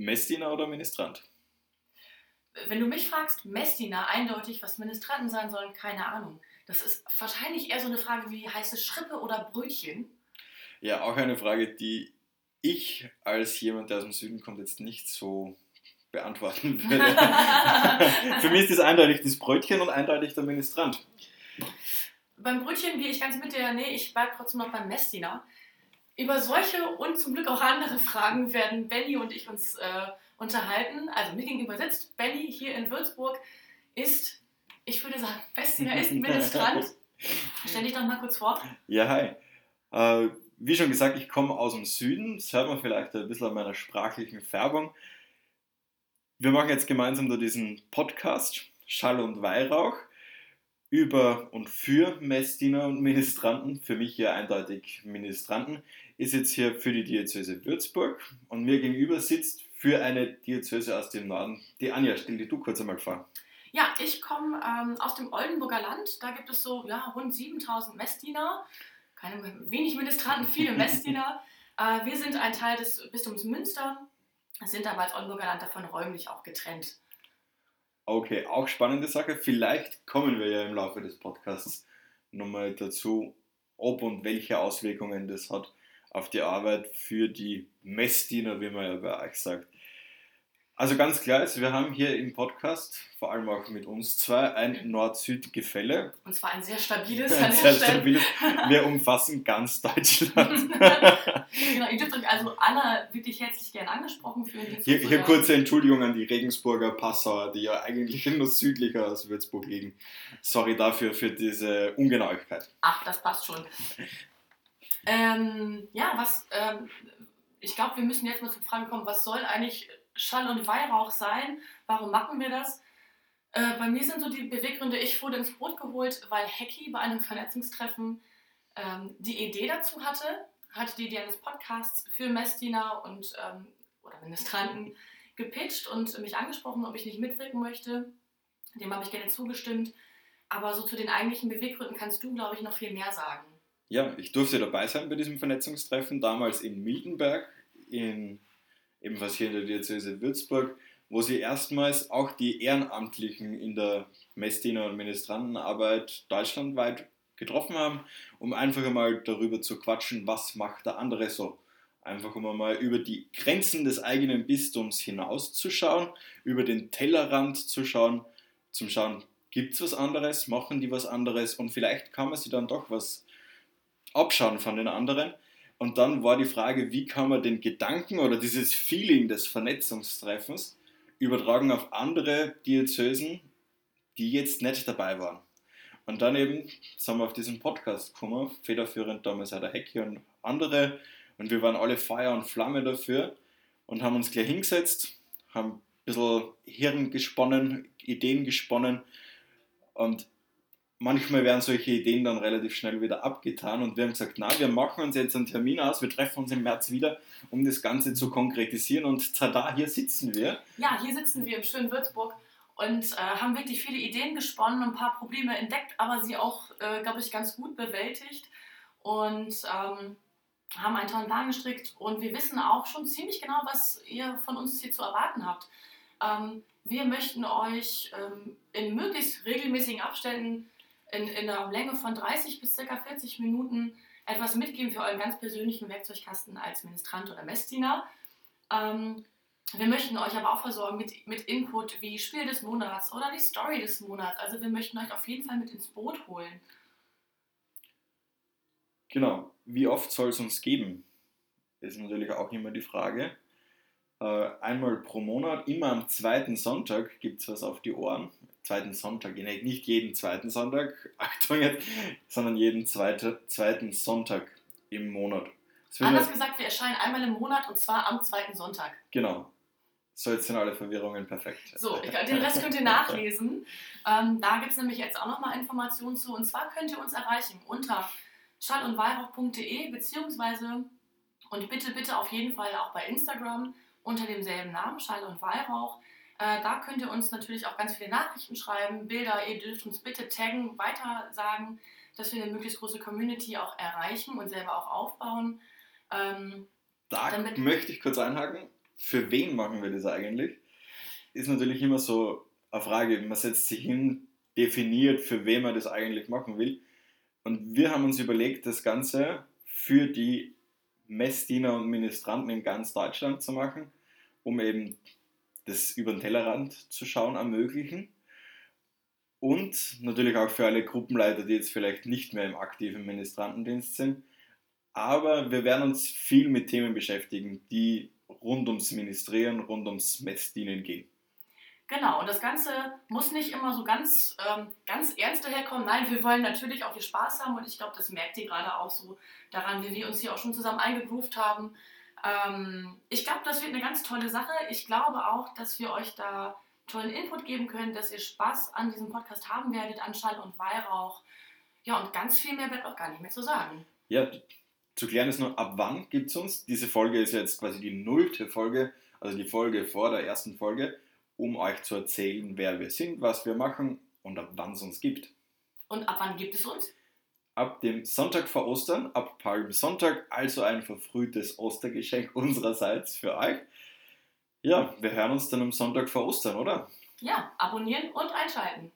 Messdiener oder Ministrant? Wenn du mich fragst, Messdiener, eindeutig, was Ministranten sein sollen, keine Ahnung. Das ist wahrscheinlich eher so eine Frage wie heißt es Schrippe oder Brötchen? Ja, auch eine Frage, die ich als jemand, der aus dem Süden kommt, jetzt nicht so beantworten würde. Für mich ist das eindeutig das Brötchen und eindeutig der Ministrant. Beim Brötchen gehe ich ganz mit dir, nee, ich bleibe trotzdem noch beim Messdiener. Über solche und zum Glück auch andere Fragen werden Benny und ich uns äh, unterhalten. Also mir gegenüber sitzt Benny hier in Würzburg, ist, ich würde sagen, Messdiener ist Ministrant. Stell dich doch mal kurz vor. Ja, hi. Äh, wie schon gesagt, ich komme aus dem Süden. Das hört man vielleicht ein bisschen an meiner sprachlichen Färbung. Wir machen jetzt gemeinsam da diesen Podcast, Schall und Weihrauch, über und für Messdiener und Ministranten. Für mich hier eindeutig Ministranten. Ist jetzt hier für die Diözese Würzburg und mir gegenüber sitzt für eine Diözese aus dem Norden die Anja. Stell dir du kurz einmal vor. Ja, ich komme ähm, aus dem Oldenburger Land. Da gibt es so ja, rund 7000 Messdiener keine, wenig Ministranten, viele Messdiener. äh, wir sind ein Teil des Bistums Münster, sind aber als Oldenburger Land davon räumlich auch getrennt. Okay, auch spannende Sache. Vielleicht kommen wir ja im Laufe des Podcasts nochmal dazu, ob und welche Auswirkungen das hat auf die Arbeit für die Messdiener, wie man ja bei euch sagt. Also ganz klar ist, wir haben hier im Podcast, vor allem auch mit uns zwei, ein Nord-Süd-Gefälle. Und zwar ein sehr stabiles. Ein sehr stabiles. Wir umfassen ganz Deutschland. genau, ihr dürft euch also alle wirklich herzlich gern angesprochen fühlen. Hier, hier kurze Entschuldigung an die Regensburger Passauer, die ja eigentlich nur südlicher als Würzburg liegen. Sorry dafür, für diese Ungenauigkeit. Ach, das passt schon. Ähm, ja, was, ähm, ich glaube, wir müssen jetzt mal zur Frage kommen, was soll eigentlich Schall und Weihrauch sein. Warum machen wir das? Äh, bei mir sind so die Beweggründe, ich wurde ins Boot geholt, weil Hacky bei einem Vernetzungstreffen ähm, die Idee dazu hatte, hatte die Idee eines Podcasts für Messdiener und ähm, oder Ministranten gepitcht und mich angesprochen, ob ich nicht mitwirken möchte. Dem habe ich gerne zugestimmt. Aber so zu den eigentlichen Beweggründen kannst du, glaube ich, noch viel mehr sagen. Ja, ich durfte dabei sein bei diesem Vernetzungstreffen, damals in Miltenberg in ebenfalls hier in der Diözese Würzburg, wo sie erstmals auch die Ehrenamtlichen in der Messdiener- und Ministrantenarbeit deutschlandweit getroffen haben, um einfach einmal darüber zu quatschen, was macht der andere so. Einfach um einmal über die Grenzen des eigenen Bistums hinauszuschauen, über den Tellerrand zu schauen, zum Schauen, gibt es was anderes, machen die was anderes und vielleicht kann man sich dann doch was abschauen von den anderen. Und dann war die Frage, wie kann man den Gedanken oder dieses Feeling des Vernetzungstreffens übertragen auf andere Diözesen, die jetzt nicht dabei waren. Und dann eben sind wir auf diesen Podcast gekommen, federführend damals auch der Hecki und andere. Und wir waren alle Feuer und Flamme dafür und haben uns gleich hingesetzt, haben ein bisschen Hirn gesponnen, Ideen gesponnen. Und manchmal werden solche Ideen dann relativ schnell wieder abgetan und wir haben gesagt, na, wir machen uns jetzt einen Termin aus, wir treffen uns im März wieder, um das Ganze zu konkretisieren und tada, hier sitzen wir. Ja, hier sitzen wir im schönen Würzburg und äh, haben wirklich viele Ideen gesponnen, ein paar Probleme entdeckt, aber sie auch, äh, glaube ich, ganz gut bewältigt und ähm, haben einen tollen Plan gestrickt und wir wissen auch schon ziemlich genau, was ihr von uns hier zu erwarten habt. Ähm, wir möchten euch ähm, in möglichst regelmäßigen Abständen in, in einer Länge von 30 bis ca. 40 Minuten etwas mitgeben für euren ganz persönlichen Werkzeugkasten als Ministrant oder Messdiener. Ähm, wir möchten euch aber auch versorgen mit, mit Input wie Spiel des Monats oder die Story des Monats. Also wir möchten euch auf jeden Fall mit ins Boot holen. Genau. Wie oft soll es uns geben? Ist natürlich auch immer die Frage. Äh, einmal pro Monat, immer am zweiten Sonntag gibt es was auf die Ohren zweiten Sonntag, nicht jeden zweiten Sonntag, Achtung jetzt, sondern jeden zweite, zweiten Sonntag im Monat. Anders gesagt, wir erscheinen einmal im Monat und zwar am zweiten Sonntag. Genau. So, jetzt sind alle Verwirrungen perfekt. So, den Rest könnt ihr nachlesen. Ähm, da gibt es nämlich jetzt auch nochmal Informationen zu. Und zwar könnt ihr uns erreichen unter schall- und beziehungsweise und bitte, bitte auf jeden Fall auch bei Instagram unter demselben Namen, Schall und Weihrauch. Äh, da könnt ihr uns natürlich auch ganz viele Nachrichten schreiben, Bilder. Ihr dürft uns bitte taggen, weiter sagen, dass wir eine möglichst große Community auch erreichen und selber auch aufbauen. Ähm, da möchte ich kurz einhaken. für wen machen wir das eigentlich? Ist natürlich immer so eine Frage, man setzt sich hin, definiert, für wen man das eigentlich machen will. Und wir haben uns überlegt, das Ganze für die Messdiener und Ministranten in ganz Deutschland zu machen, um eben das über den Tellerrand zu schauen ermöglichen. Und natürlich auch für alle Gruppenleiter, die jetzt vielleicht nicht mehr im aktiven Ministrantendienst sind. Aber wir werden uns viel mit Themen beschäftigen, die rund ums Ministrieren, rund ums Messdienen gehen. Genau, und das Ganze muss nicht immer so ganz, ähm, ganz ernst daherkommen. Nein, wir wollen natürlich auch viel Spaß haben und ich glaube, das merkt ihr gerade auch so daran, wie wir uns hier auch schon zusammen eingegroovt haben. Ähm, ich glaube, das wird eine ganz tolle Sache. Ich glaube auch, dass wir euch da tollen Input geben können, dass ihr Spaß an diesem Podcast haben werdet, an Schall und Weihrauch. Ja, und ganz viel mehr wird auch gar nicht mehr zu sagen. Ja, zu klären ist nur, ab wann gibt es uns? Diese Folge ist jetzt quasi die nullte Folge, also die Folge vor der ersten Folge um euch zu erzählen, wer wir sind, was wir machen und ab wann es uns gibt. Und ab wann gibt es uns? Ab dem Sonntag vor Ostern, ab Palmsonntag, also ein verfrühtes Ostergeschenk unsererseits für euch. Ja, wir hören uns dann am Sonntag vor Ostern, oder? Ja, abonnieren und einschalten.